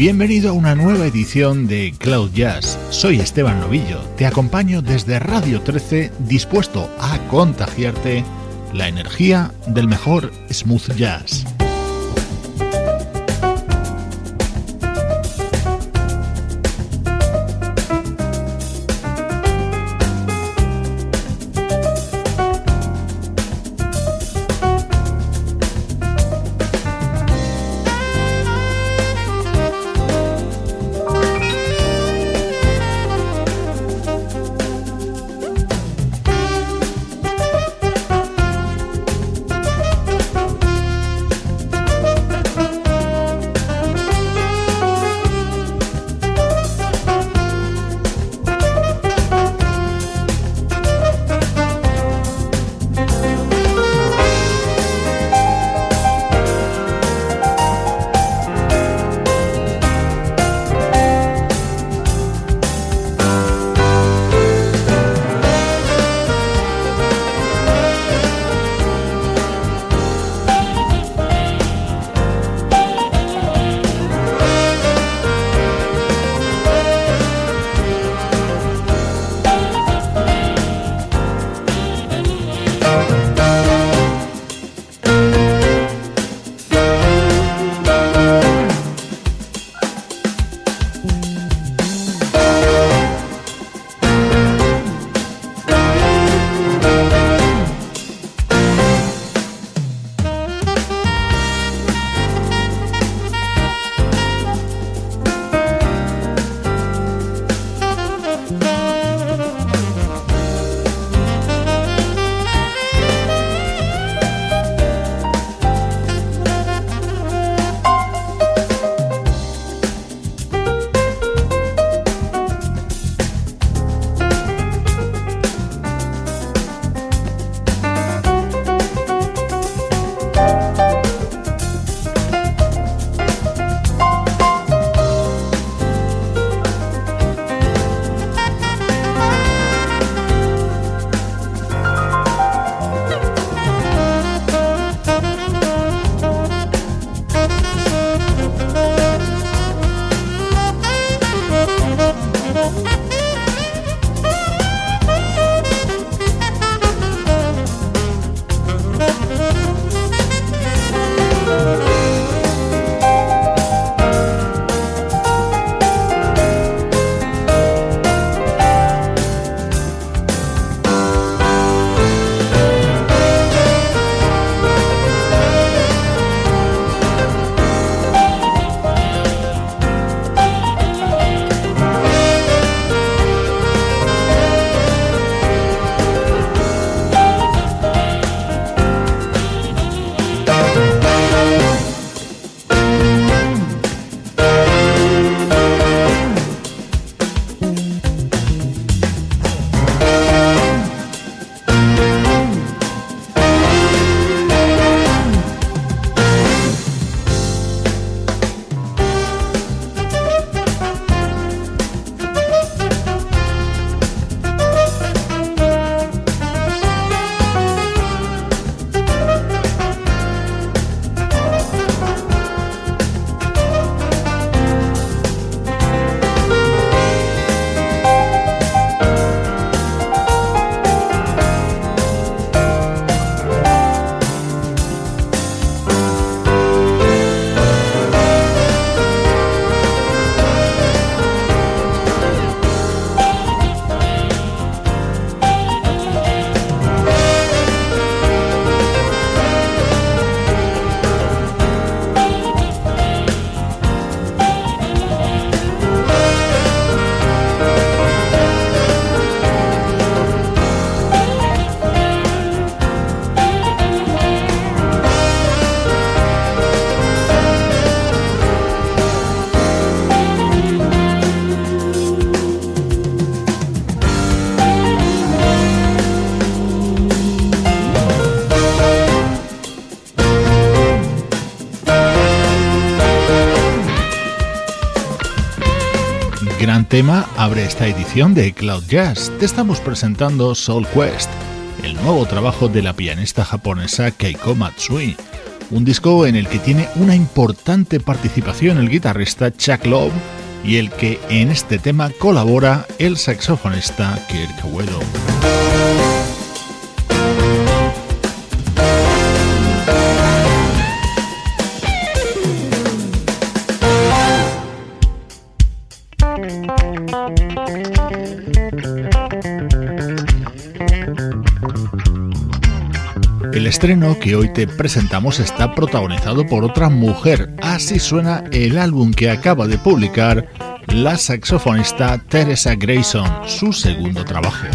Bienvenido a una nueva edición de Cloud Jazz. Soy Esteban Novillo, te acompaño desde Radio 13 dispuesto a contagiarte la energía del mejor smooth jazz. Tema abre esta edición de Cloud Jazz. Te estamos presentando Soul Quest, el nuevo trabajo de la pianista japonesa Keiko Matsui, un disco en el que tiene una importante participación el guitarrista Chuck Love y el que en este tema colabora el saxofonista Kirk Whelan. Estreno que hoy te presentamos está protagonizado por otra mujer. Así suena el álbum que acaba de publicar la saxofonista Teresa Grayson, su segundo trabajo.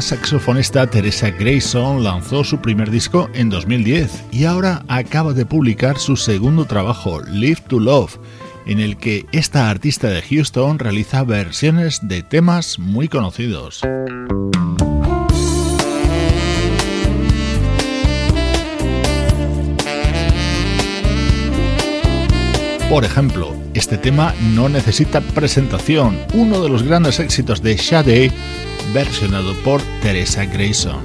la saxofonista Teresa Grayson lanzó su primer disco en 2010 y ahora acaba de publicar su segundo trabajo, Live to Love, en el que esta artista de Houston realiza versiones de temas muy conocidos. Por ejemplo, este tema no necesita presentación, uno de los grandes éxitos de Sade, versionado por Teresa Grayson.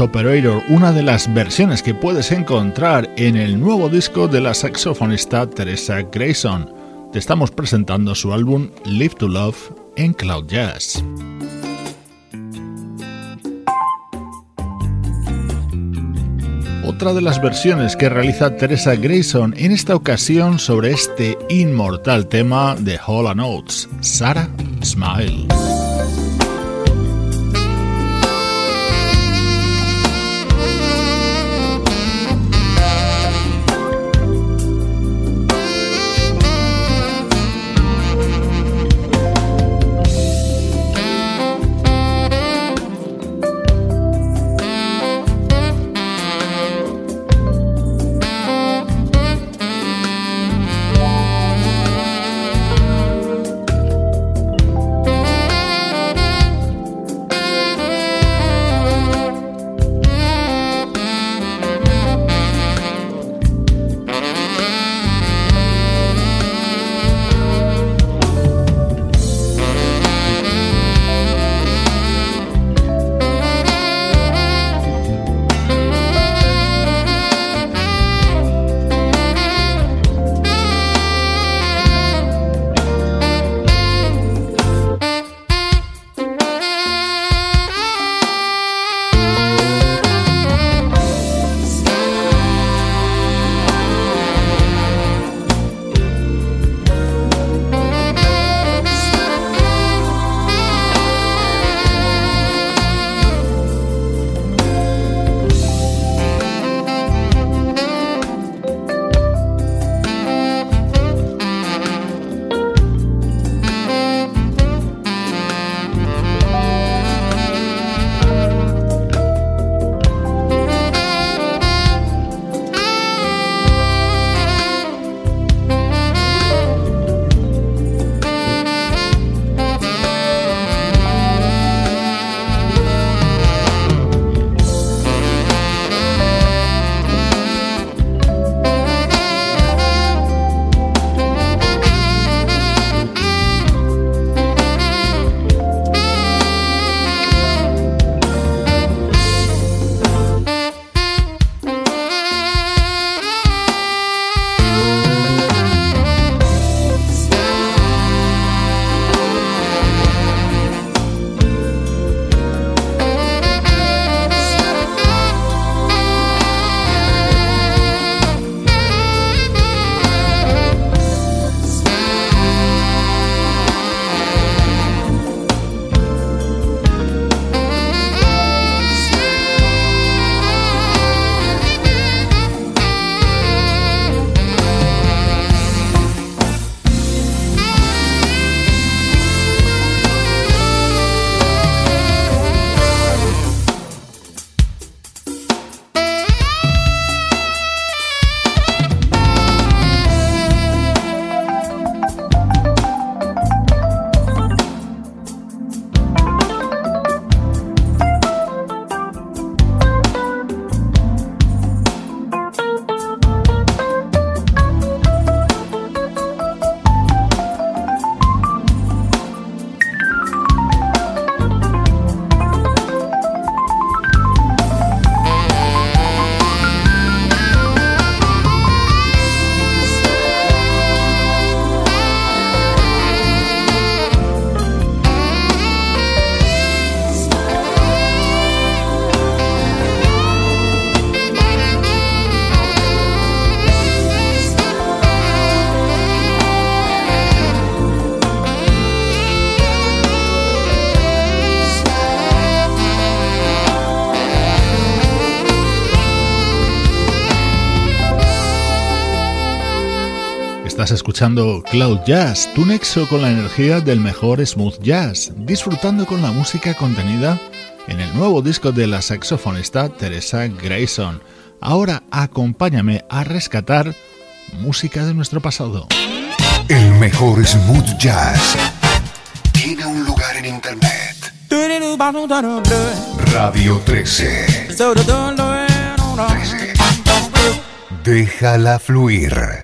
Operator, una de las versiones que puedes encontrar en el nuevo disco de la saxofonista Teresa Grayson. Te estamos presentando su álbum Live to Love en Cloud Jazz. Otra de las versiones que realiza Teresa Grayson en esta ocasión sobre este inmortal tema de Hall Notes, Sarah Smile. Escuchando Cloud Jazz, tu nexo con la energía del mejor smooth jazz, disfrutando con la música contenida en el nuevo disco de la saxofonista Teresa Grayson. Ahora acompáñame a rescatar música de nuestro pasado. El mejor smooth jazz tiene un lugar en internet. Radio 13. 13. Déjala fluir.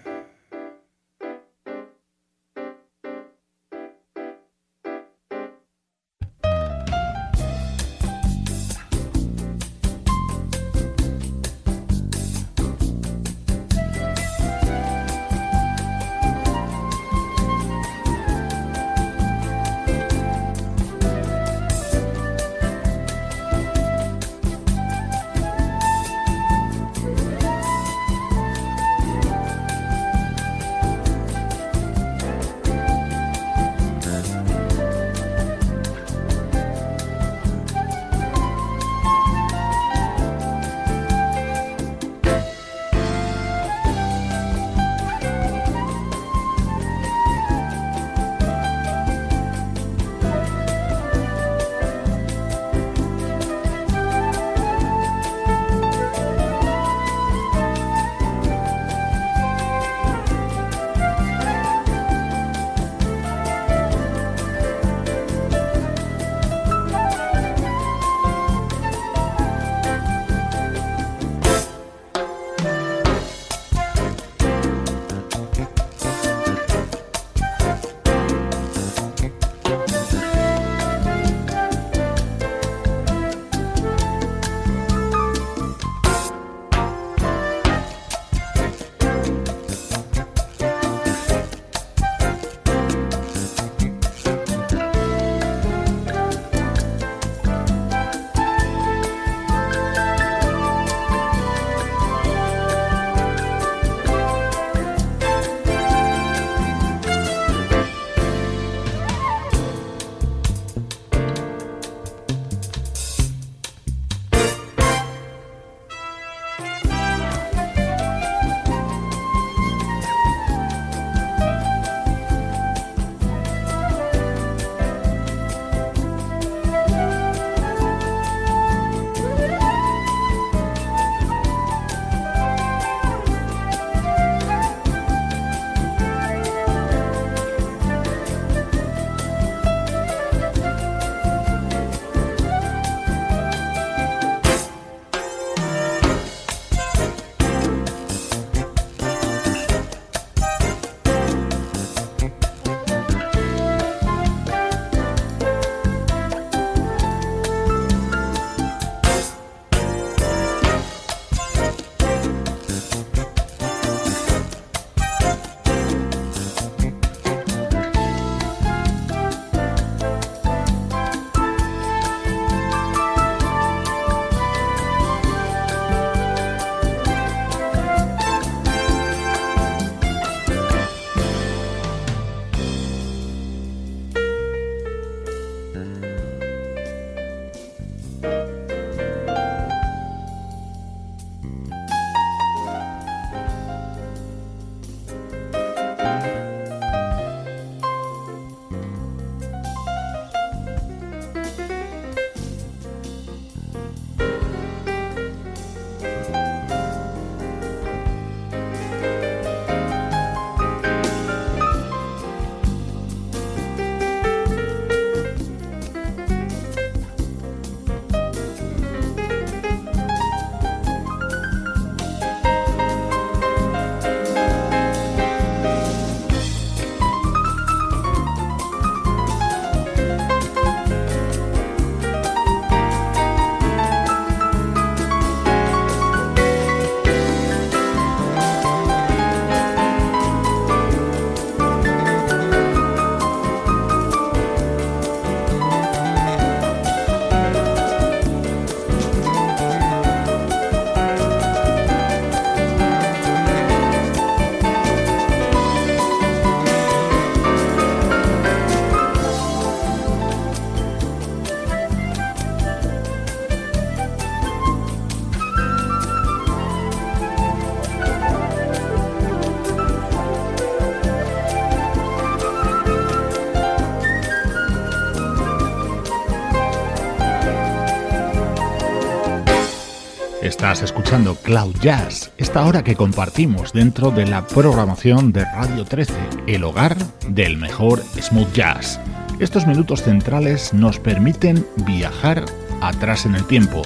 Cloud Jazz, esta hora que compartimos dentro de la programación de Radio 13, el hogar del mejor smooth jazz. Estos minutos centrales nos permiten viajar atrás en el tiempo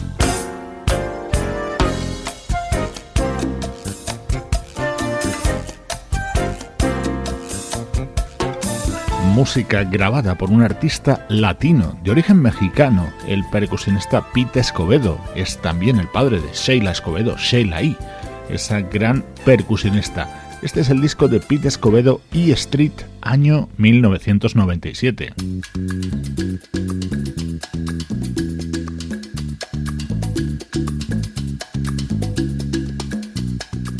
música grabada por un artista latino de origen mexicano, el percusionista Pete Escobedo. Es también el padre de Sheila Escobedo, Sheila E., esa gran percusionista. Este es el disco de Pete Escobedo E Street, año 1997.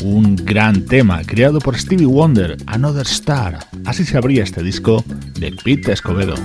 un gran tema creado por Stevie Wonder, Another Star. Así se abría este disco de Pete Escobedo.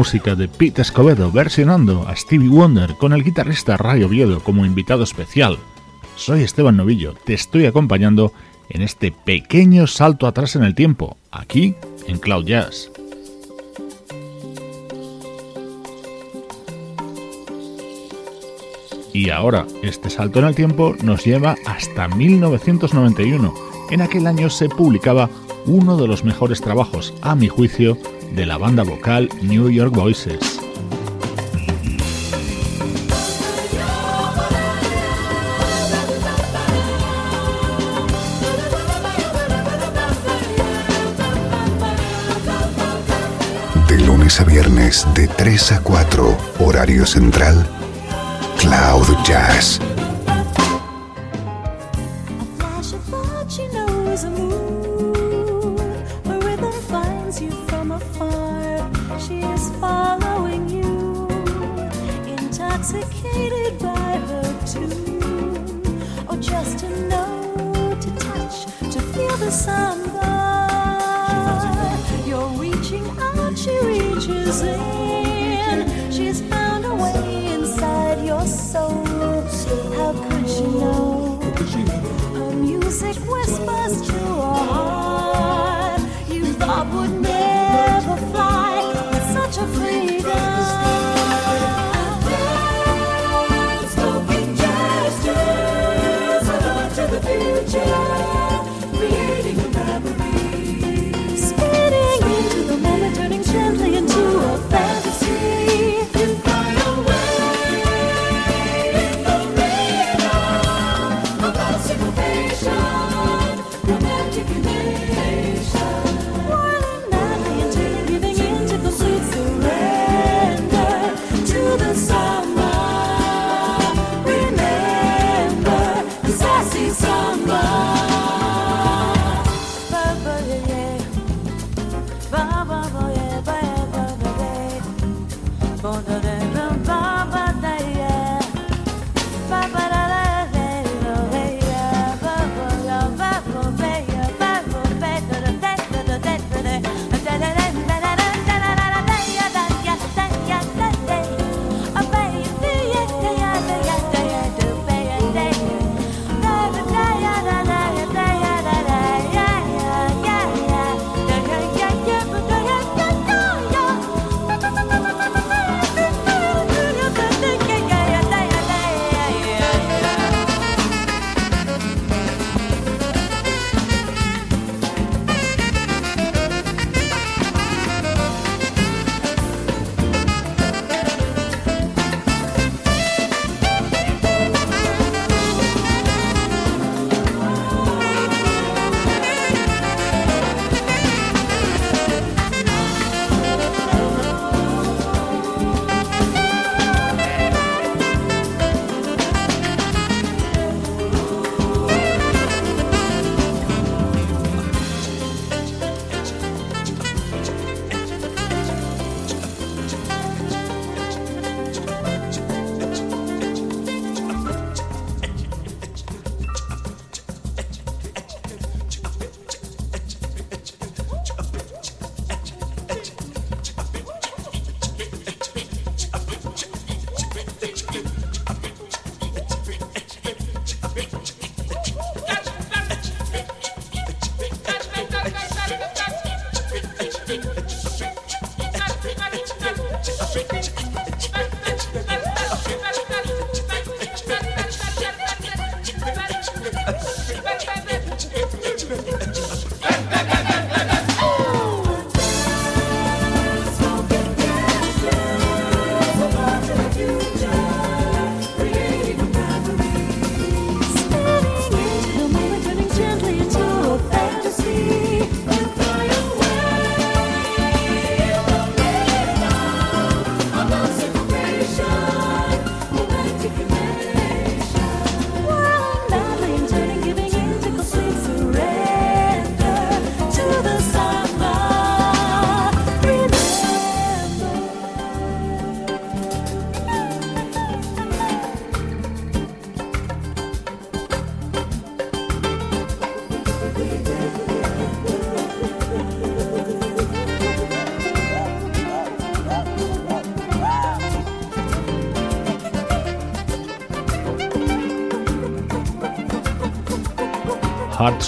Música de Pete Escobedo versionando a Stevie Wonder con el guitarrista Ray Oviedo como invitado especial. Soy Esteban Novillo, te estoy acompañando en este pequeño salto atrás en el tiempo, aquí en Cloud Jazz. Y ahora, este salto en el tiempo nos lleva hasta 1991. En aquel año se publicaba uno de los mejores trabajos, a mi juicio, de la banda vocal New York Voices. De lunes a viernes de 3 a 4, horario central, Cloud Jazz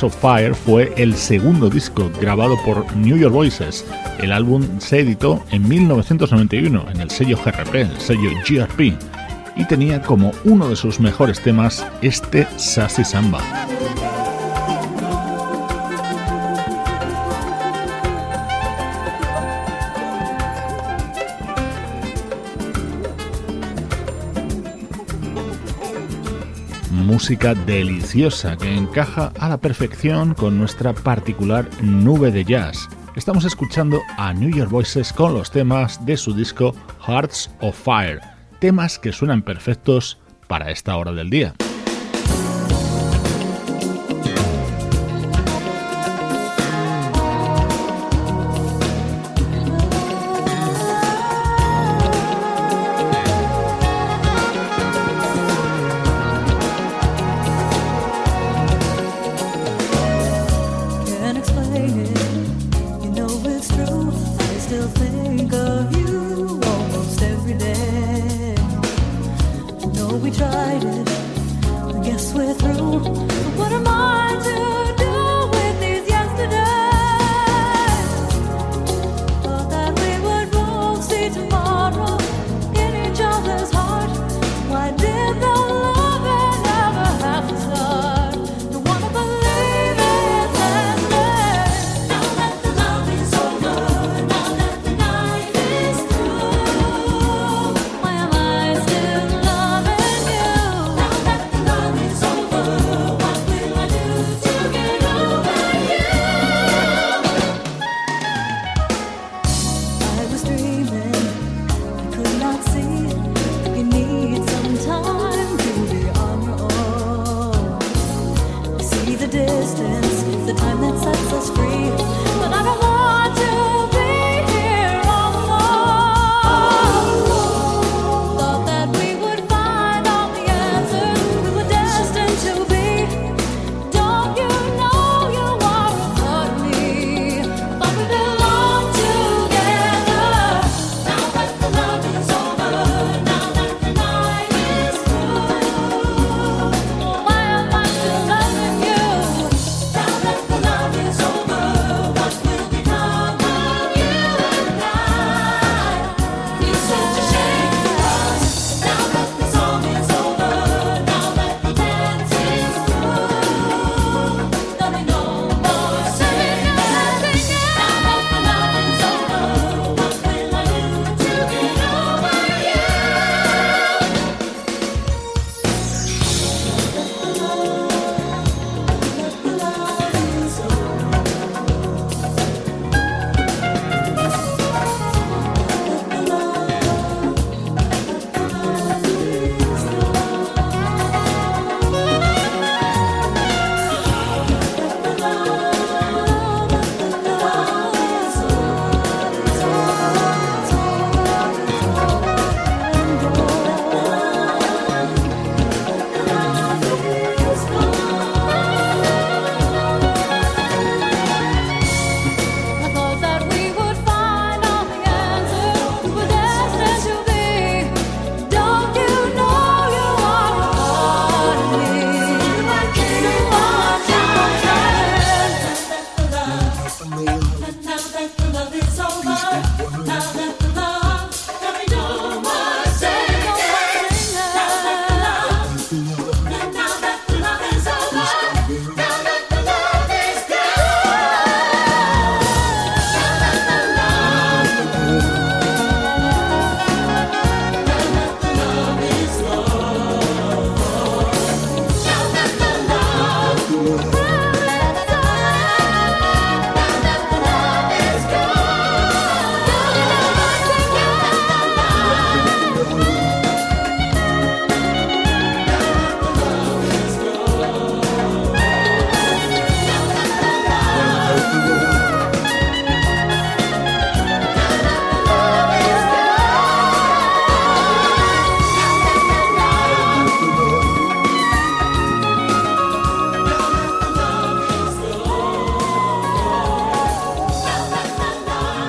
Of Fire fue el segundo disco grabado por New York Voices. El álbum se editó en 1991 en el sello GRP, y tenía como uno de sus mejores temas este Sassy Samba. Música deliciosa que encaja a la perfección con nuestra particular nube de jazz. Estamos escuchando a New York Voices con los temas de su disco Hearts of Fire, temas que suenan perfectos para esta hora del día.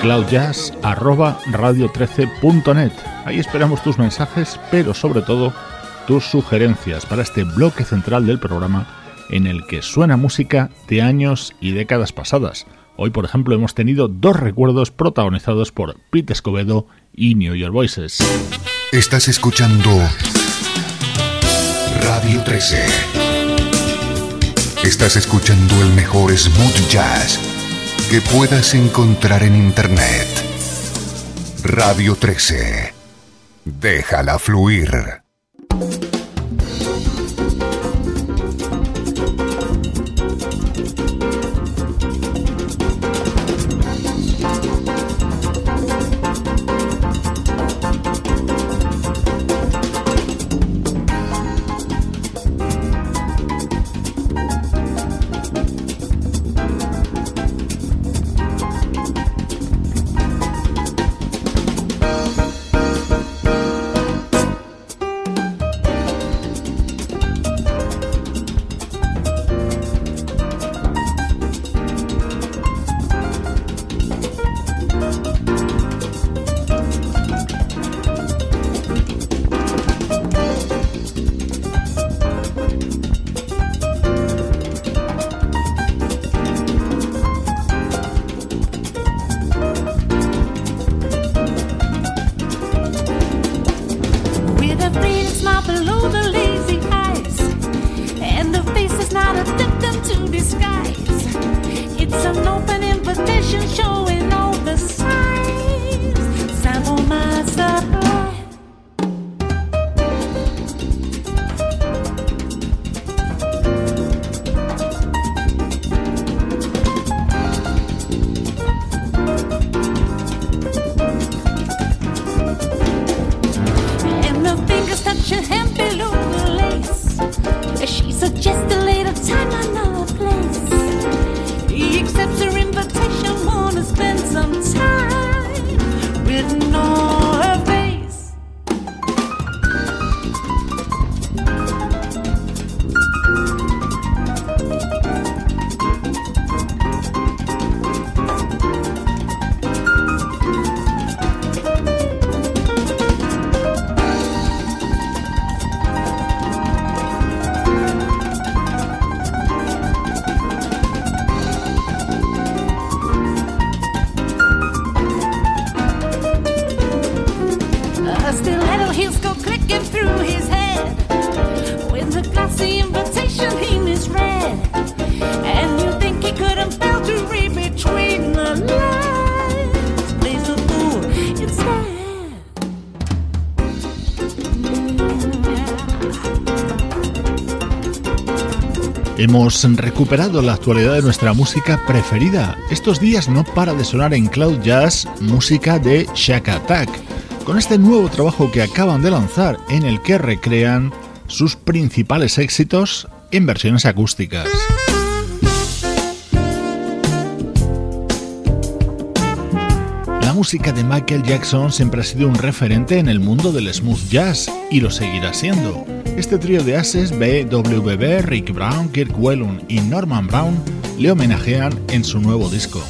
cloudjazz@radio13.net. Ahí esperamos tus mensajes, pero sobre todo tus sugerencias para este bloque central del programa en el que suena música de años y décadas pasadas. Hoy, por ejemplo, hemos tenido dos recuerdos protagonizados por Pete Escobedo y New York Voices. Estás escuchando Radio 13. Estás escuchando el mejor smooth jazz que puedas encontrar en Internet. Radio 13. Déjala fluir. fashion show. Hemos recuperado la actualidad de nuestra música preferida. Estos días no para de sonar en Cloud Jazz música de Shack Attack, con este nuevo trabajo que acaban de lanzar en el que recrean sus principales éxitos en versiones acústicas. Música de Michael Jackson siempre ha sido un referente en el mundo del smooth jazz y lo seguirá siendo. Este trío de ases BWB, Rick Brown, Kirk Whelan y Norman Brown le homenajean en su nuevo disco.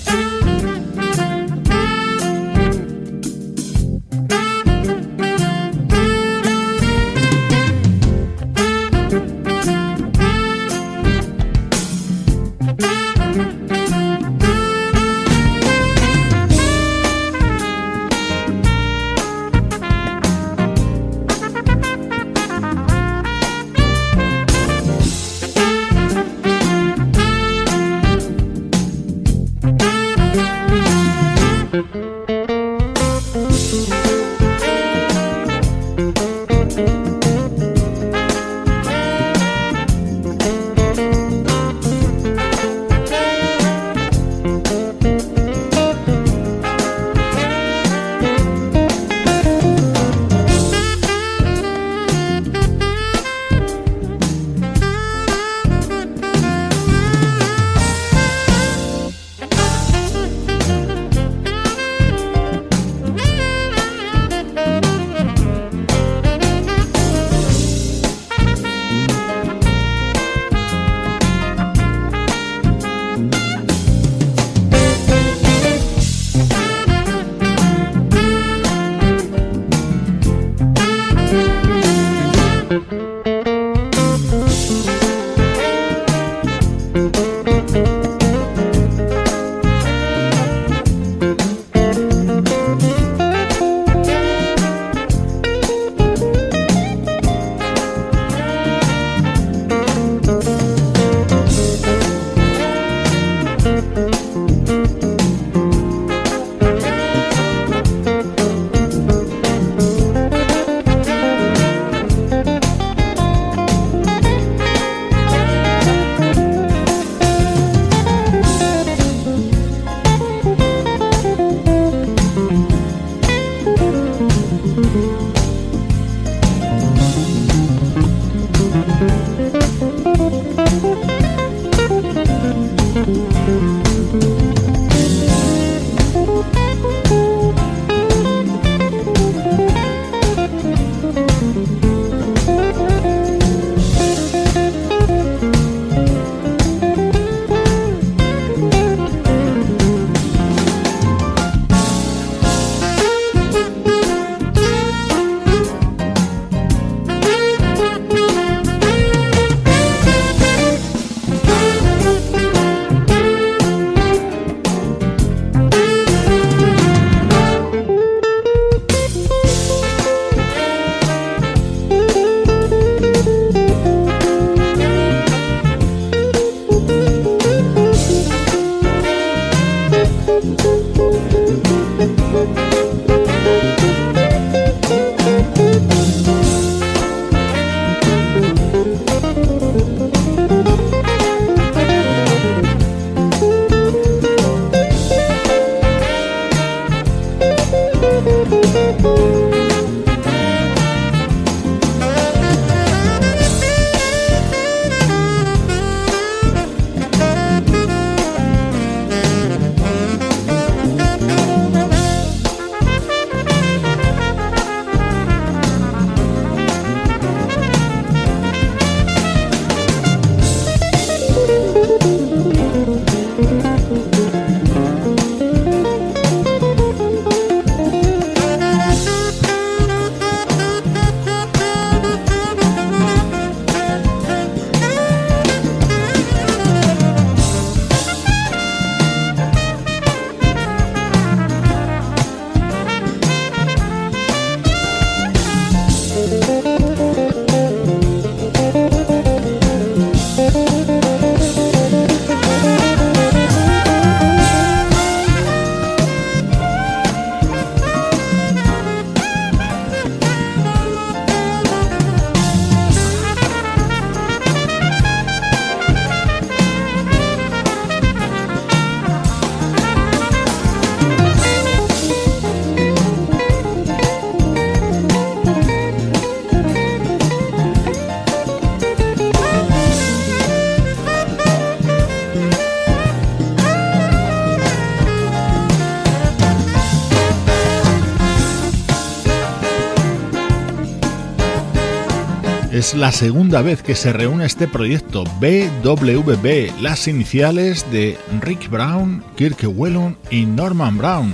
Es la segunda vez que se reúne este proyecto BWB, las iniciales de Rick Brown, Kirk Whelan y Norman Brown.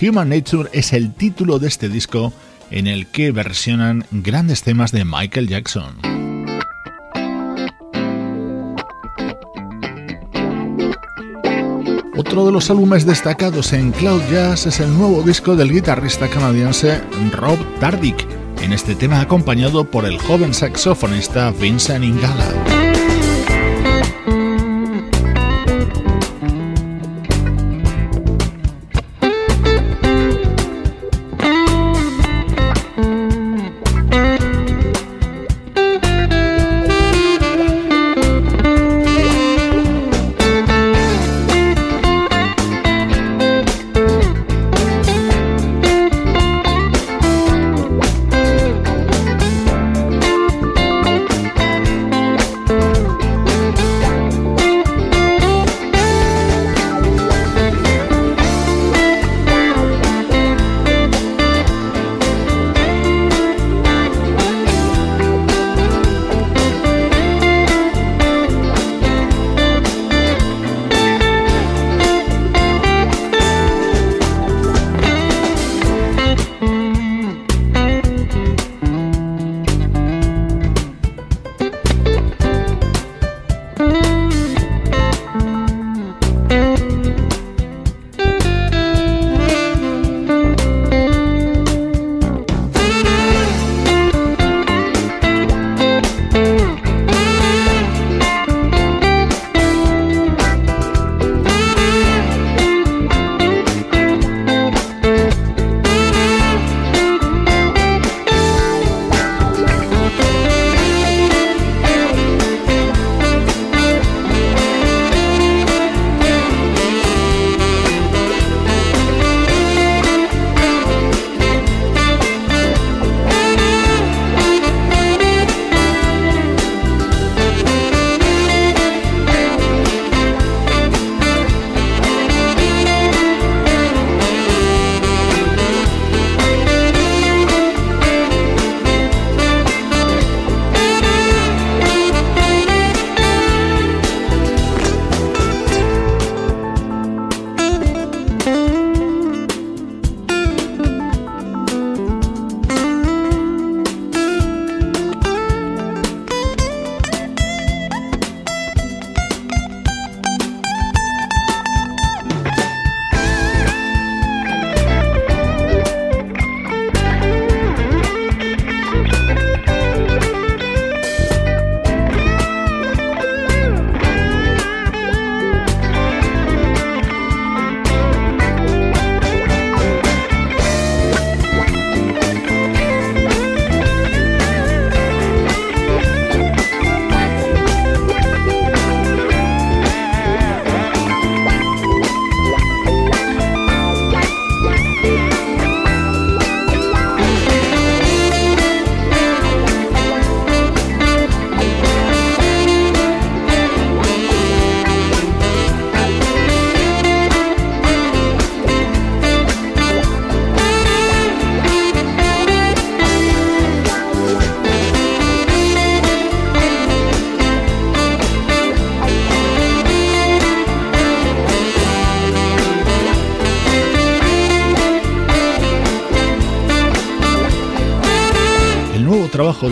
Human Nature es el título de este disco en el que versionan grandes temas de Michael Jackson. Otro de los álbumes destacados en Cloud Jazz es el nuevo disco del guitarrista canadiense Rob Tardick en este tema acompañado por el joven saxofonista Vincent Ingala.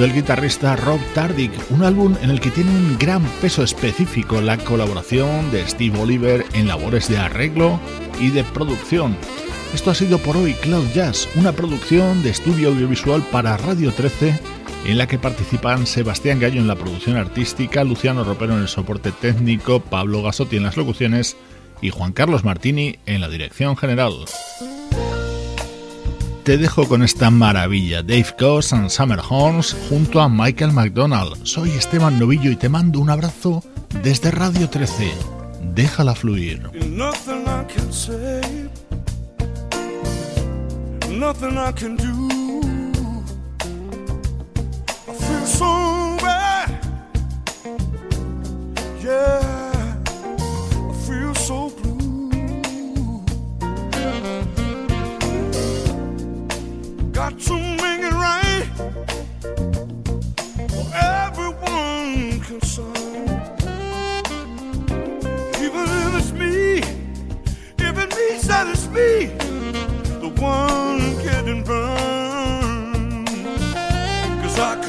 Del guitarrista Rob Tardick, un álbum en el que tiene un gran peso específico la colaboración de Steve Oliver en labores de arreglo y de producción. Esto ha sido por hoy Cloud Jazz, una producción de estudio audiovisual para Radio 13 en la que participan Sebastián Gallo en la producción artística, Luciano Ropero en el soporte técnico, Pablo Gasotti en las locuciones y Juan Carlos Martini en la dirección general te dejo con esta maravilla, Dave Coase and Summer Horns junto a Michael McDonald. Soy Esteban Novillo y te mando un abrazo desde Radio 13. Déjala fluir. Got to make it right for everyone concerned. Even if it's me, if it means that it's me, the one getting burned. Cause I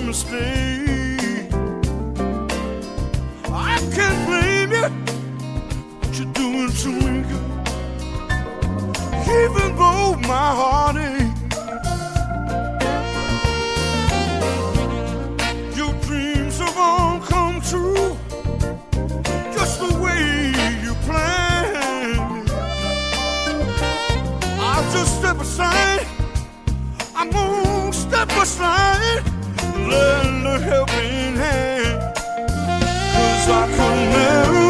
couldn't mistake. I can't blame you. What you're doing to me. Even though my heart aches. Your dreams have all come true. Just the way you planned. I'll just step aside. I'm gonna lend a helping hand. Cause I could never.